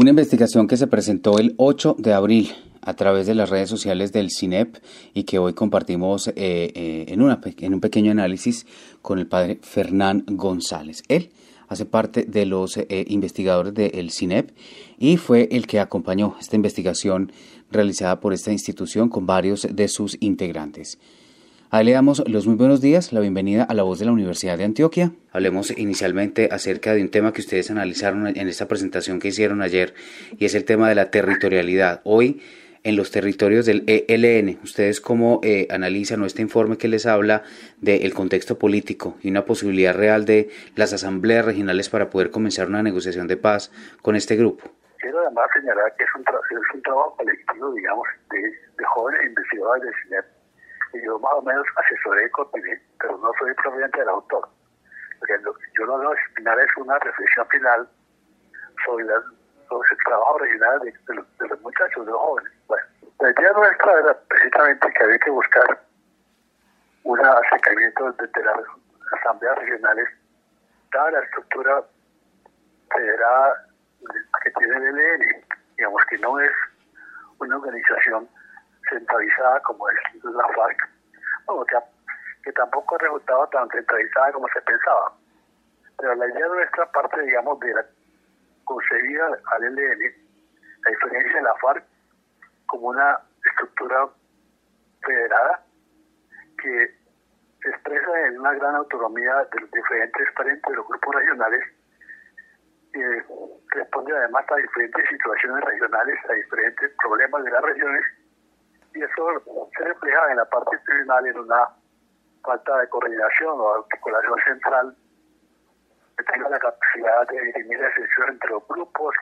Una investigación que se presentó el 8 de abril a través de las redes sociales del CINEP y que hoy compartimos eh, eh, en, un pequeño análisis con el padre Fernán González. Él hace parte de los eh, investigadores del CINEP y fue el que acompañó esta investigación realizada por esta institución con varios de sus integrantes. Ahí le damos los muy buenos días, la bienvenida a la voz de la Universidad de Antioquia. Hablemos inicialmente acerca de un tema que ustedes analizaron en esta presentación que hicieron ayer y es el tema de la territorialidad. Hoy en los territorios del ELN. ¿Ustedes cómo eh, analizan este informe que les habla del contexto político y una posibilidad real de las asambleas regionales para poder comenzar una negociación de paz con este grupo? Quiero además señalar que es un, es un trabajo colectivo, digamos, de, de jóvenes investigadores CINEP y yo más o menos asesoré y coordiné, pero no soy propiamente el autor. Porque yo lo que final es una reflexión final sobre, las, sobre el trabajo original de, los, muchachos, de los jóvenes. Bueno, la idea nuestra era precisamente que había que buscar un acercamiento desde las asambleas regionales, dada la estructura federal que tiene el ELN, digamos que no es una organización centralizada como es la FARC, bueno, que, que tampoco ha resultado tan centralizada como se pensaba. Pero la idea nuestra parte, digamos, de la concebida al ELN, la diferencia de la FARC como una estructura federada que se expresa en una gran autonomía de los diferentes frentes de los grupos regionales y responde además a diferentes situaciones regionales, a diferentes problemas de las regiones y eso se refleja en la parte institucional en una falta de coordinación o articulación central que tenga la capacidad de dirimir la excepción entre los grupos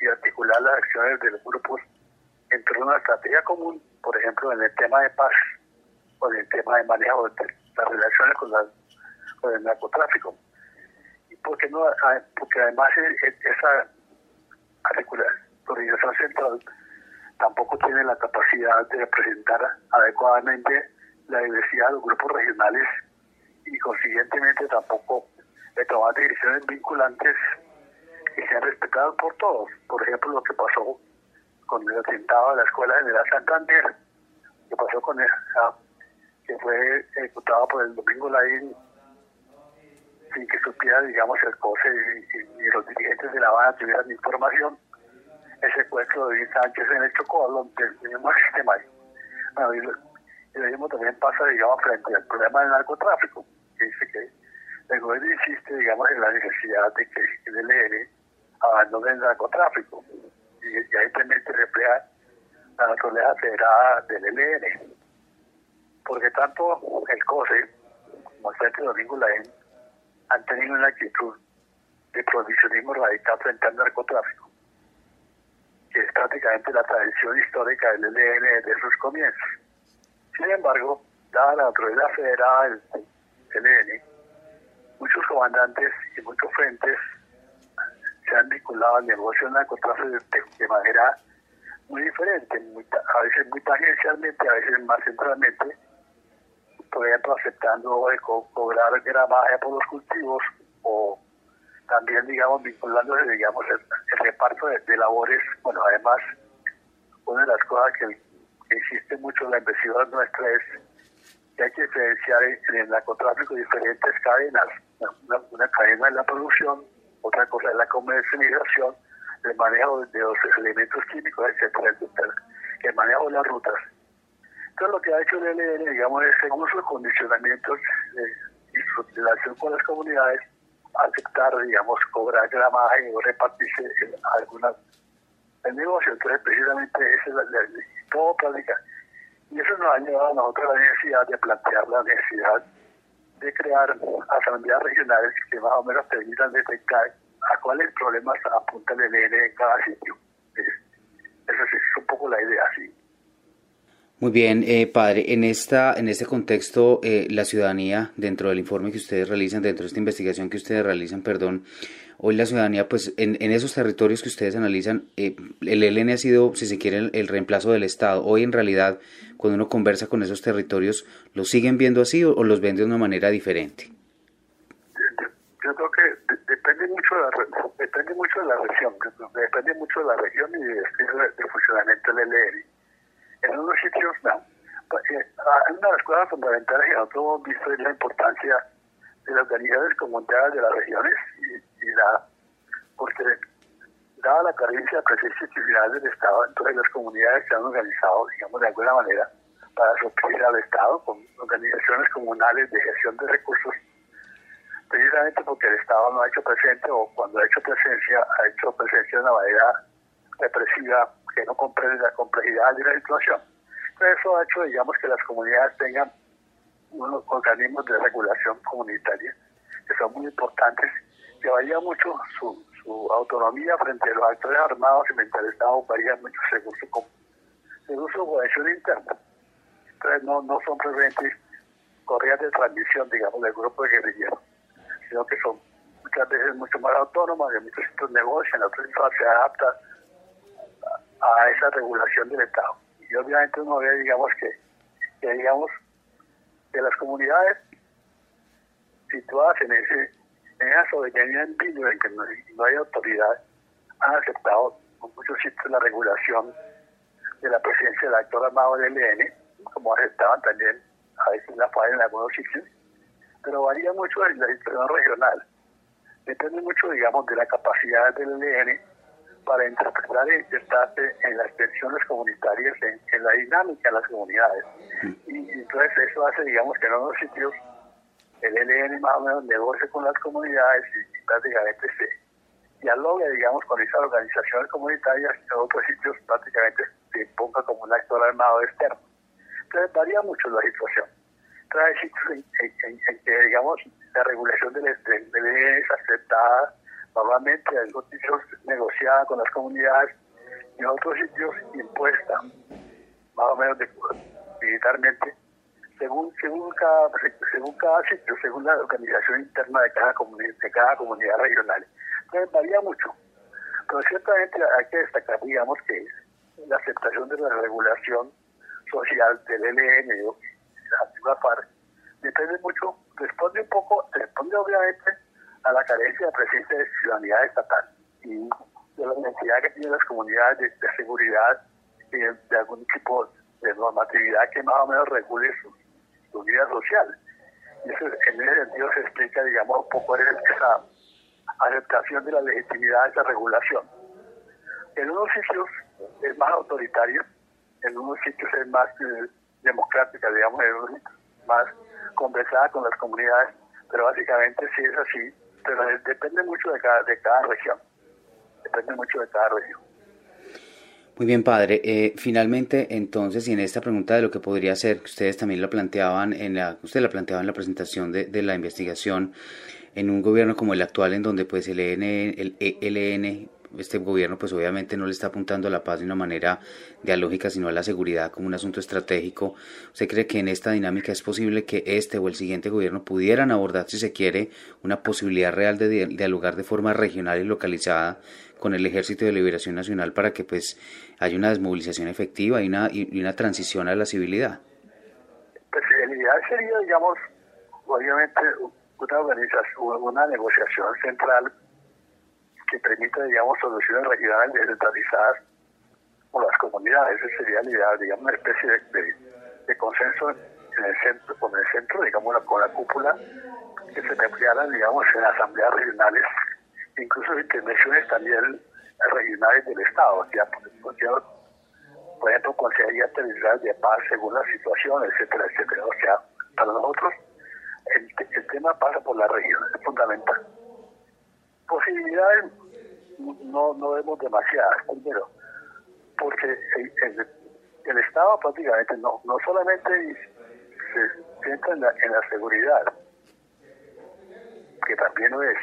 y articular las acciones de los grupos entre una estrategia común, por ejemplo, en el tema de paz o en el tema de manejo de las relaciones con, con el narcotráfico. Y porque, no, ah, porque además esa articulación central tampoco tiene la capacidad de representar adecuadamente la diversidad de los grupos regionales y consiguientemente tampoco de tomar decisiones vinculantes que sean respetadas por todos. Por ejemplo, lo que pasó con el atentado a la Escuela General Santander, que pasó con esa, que fue ejecutado por el Domingo Laín sin que supiera, digamos, el COSE y, y los dirigentes de La Habana tuvieran información el secuestro de Sánchez en el Chocó, del mismo sistema. Bueno, y, lo, mismo también pasa, digamos, frente al problema del narcotráfico, que dice que el gobierno insiste, digamos, en la necesidad de que el ELN abandone el narcotráfico. Y, ahí también se refleja la naturaleza federada del ELN. Porque tanto el COSE como el Frente Domingo Laén han tenido una actitud de prohibicionismo radical frente al narcotráfico que es prácticamente la tradición histórica del ELN desde sus comienzos. Sin embargo, dada la naturaleza federada del ELN, muchos comandantes y muchos frentes se han vinculado al negocio del narcotráfico de, manera muy diferente, a veces muy tangencialmente, a veces más centralmente, por ejemplo, aceptando cobrar gramaje por los cultivos también, digamos, vinculándose, digamos, el, reparto de, labores. Bueno, además, una de las cosas que, existe mucho en la investigación nuestra es que hay que diferenciar en, el narcotráfico diferentes cadenas. Una, cadena es la producción, otra cosa es la comercialización, el manejo de los elementos químicos, etcétera, el manejo de las rutas. Entonces, lo que ha hecho el ELN, digamos, es según sus condicionamientos y su relación con las comunidades, aceptar, digamos, cobrar gramaje o repartirse algunas el negocio. Entonces, precisamente, esa es la, todo práctica. Y eso nos ha llevado a nosotros la necesidad de plantear la necesidad de crear asambleas regionales que más o menos permitan detectar a cuáles problemas apunta el ELN en cada sitio. Esa es un poco la idea, sí. Muy bien, eh, padre. En esta, en este contexto, eh, la ciudadanía, dentro del informe que ustedes realizan, dentro de esta investigación que ustedes realizan, perdón, hoy la ciudadanía, pues, en, esos territorios que ustedes analizan, eh, el ELN ha sido, si se quiere, el, reemplazo del Estado. Hoy, en realidad, cuando uno conversa con esos territorios, ¿los siguen viendo así o, los ven de una manera diferente? Yo creo que depende mucho de la depende mucho de la región depende mucho de la región y del de, funcionamiento del ELN en unos sitios no eh, una de las cosas fundamentales que nosotros hemos visto es la importancia de las organizaciones comunitarias de las regiones y, la porque dada la carencia de presencia institucional del Estado entonces las comunidades se han organizado digamos de alguna manera para suplir al Estado con organizaciones comunales de gestión de recursos precisamente porque el Estado no ha hecho presente o cuando ha hecho presencia, ha hecho presencia de una manera represiva que no comprende la complejidad de la situación. Entonces eso ha hecho, digamos, que las comunidades tengan unos organismos de regulación comunitaria que son muy importantes, que varía mucho su, su autonomía frente a los actores armados y frente al Estado varía mucho según su, según su cohesión interna. Entonces no, no son presentes correas de transmisión, digamos, del grupo de guerrilleros sino que son muchas veces mucho más autónomas, de muchos sitios negocian, otros se adapta a esa regulación del Estado. Y obviamente uno ve, digamos, que, digamos, que las comunidades situadas en ese en esa soberanía en en que no, hay autoridad, han aceptado con muchos sitios la regulación de la presencia del actor armado del ELN, como aceptaban también a veces la FAE en algunos sitios, pero varía mucho de la situación regional. Depende mucho, digamos, de la capacidad del ELN para interpretar e insertarse en las tensiones comunitarias, en, la dinámica de las comunidades. Y, entonces eso hace, digamos, que en unos sitios el ELN más o menos negocia con las comunidades y, prácticamente se dialoga, digamos, con esas organizaciones comunitarias y en otros sitios prácticamente se ponga como un actor armado externo. Entonces varía mucho la situación trae sitios en, que, digamos, la regulación del, del, es aceptada normalmente, en algunos sitios negociada con las comunidades, y en otros sitios impuesta, más o menos militarmente, según, según, cada, según cada sitio, según la organización interna de cada, comunidad, de cada comunidad regional. Entonces varía mucho. Pero ciertamente hay que destacar, digamos, que la aceptación de la regulación social del ELN la parte depende mucho, responde un poco, responde obviamente a la carencia de presencia de ciudadanía estatal y de la necesidad que tienen las comunidades de, seguridad y de, algún tipo de normatividad que más o menos regule su, vida social. Y eso, en ese sentido se explica, digamos, un poco esa aceptación de la legitimidad de esa regulación. En unos sitios es más autoritario, en unos sitios es más eh, democrática, digamos, más conversada con las comunidades, pero básicamente sí es así, pero depende mucho de cada, de cada región, depende mucho de cada región. Muy bien, padre. Eh, finalmente, entonces, y en esta pregunta de lo que podría ser, ustedes también lo planteaban en la, usted la planteaba en la presentación de, la investigación, en un gobierno como el actual, en donde pues el ELN, el ELN este gobierno pues obviamente no le está apuntando a la paz de una manera dialógica, sino a la seguridad como un asunto estratégico. ¿Usted cree que en esta dinámica es posible que este o el siguiente gobierno pudieran abordar, si se quiere, una posibilidad real de dialogar de forma regional y localizada con el Ejército de Liberación Nacional para que pues haya una desmovilización efectiva y una, y una transición a la civilidad? Pues el ideal sería, digamos, obviamente una organización, una negociación central que permita, digamos, soluciones regionales descentralizadas por las comunidades. Ese sería la idea, digamos, una especie de, consenso en el centro, con el centro, digamos, con la cúpula, que se empleara, digamos, en asambleas regionales, incluso intervenciones también regionales del Estado, ya, por, ejemplo, consejería territorial de paz según la situación, etcétera, etcétera. O sea, para nosotros el, el tema pasa por la región, es fundamental. Posibilidades no, no vemos demasiadas, primero, porque el, Estado prácticamente no, no solamente se centra en la, en la seguridad, que también lo es,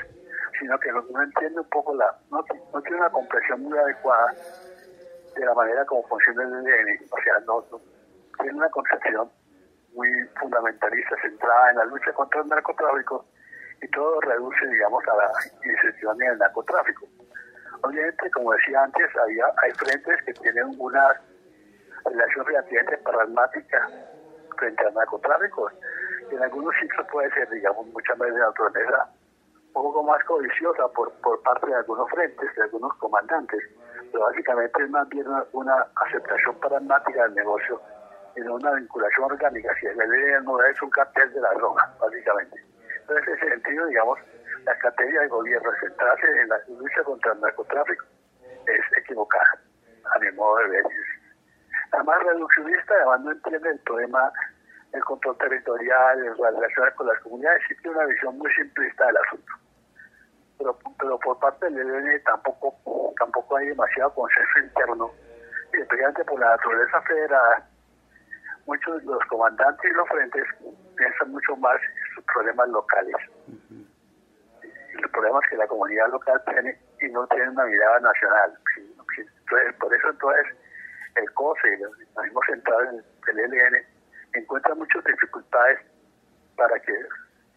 sino que no, entiende un poco la, no, no, tiene una comprensión muy adecuada de la manera como funciona el ELN, o sea, no, tiene una concepción muy fundamentalista centrada en la lucha contra el narcotráfico y todo reduce, digamos, a la inserción en el narcotráfico. Obviamente, como decía antes, había, hay frentes que tienen una relación relativamente pragmática frente al narcotráfico. En algunos sitios puede ser, digamos, mucha más de naturaleza un poco más codiciosa por, por parte de algunos frentes, de algunos comandantes, pero básicamente es más bien una, aceptación pragmática del negocio no una vinculación orgánica. Si el no es un cartel de la droga, básicamente. Entonces, en ese sentido, digamos, la estrategia del gobierno centrarse en la lucha contra el narcotráfico es equivocada, a mi modo de ver. Además, reduccionista, además no entiende el problema del control territorial, en relaciones con las comunidades, y tiene una visión muy simplista del asunto. Pero, pero por parte del ELN tampoco, tampoco hay demasiado consenso interno, especialmente por la naturaleza federada. Muchos de los comandantes y los frentes piensan mucho más en sus problemas locales el problema es que la comunidad local tiene y no tiene una mirada nacional. Entonces, por eso entonces el COSE y los mismos centrales del ELN encuentran muchas dificultades para que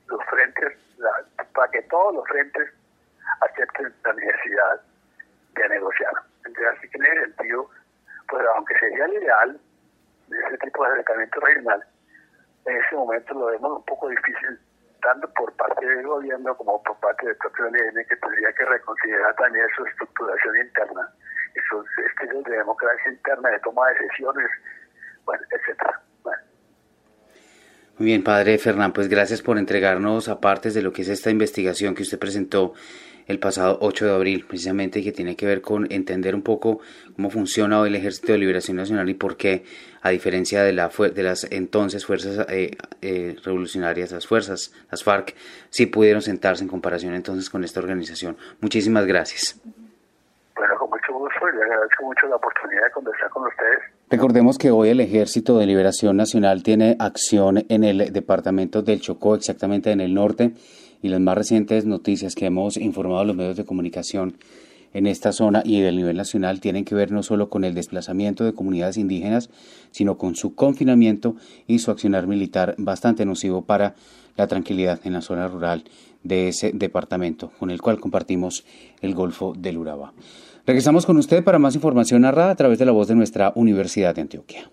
los frentes, para que todos los frentes acepten la necesidad de negociar. Entonces, así que en ese sentido, pues aunque sería el ideal de ese tipo de acercamiento regional, en ese momento lo vemos un poco difícil tanto por parte del gobierno como por parte del propio ELN, que tendría que reconsiderar también su estructuración interna sus estilos de democracia interna, de toma de decisiones, bueno, etcétera. Muy bien, padre Fernán, pues gracias por entregarnos apartes de lo que es esta investigación que usted presentó el pasado 8 de abril, precisamente que tiene que ver con entender un poco cómo funciona hoy el Ejército de Liberación Nacional y por qué, a diferencia de, la, de las entonces fuerzas eh, eh, revolucionarias, las fuerzas, las FARC, sí pudieron sentarse en comparación entonces con esta organización. Muchísimas gracias. Bueno, con mucho gusto y le agradezco mucho la oportunidad de conversar con ustedes. Recordemos que hoy el Ejército de Liberación Nacional tiene acción en el departamento del Chocó, exactamente en el norte y las más recientes noticias que hemos informado a los medios de comunicación en esta zona y del nivel nacional tienen que ver no solo con el desplazamiento de comunidades indígenas, sino con su confinamiento y su accionar militar bastante nocivo para la tranquilidad en la zona rural de ese departamento, con el cual compartimos el Golfo del Urabá. Regresamos con usted para más información narrada a través de la voz de nuestra Universidad de Antioquia.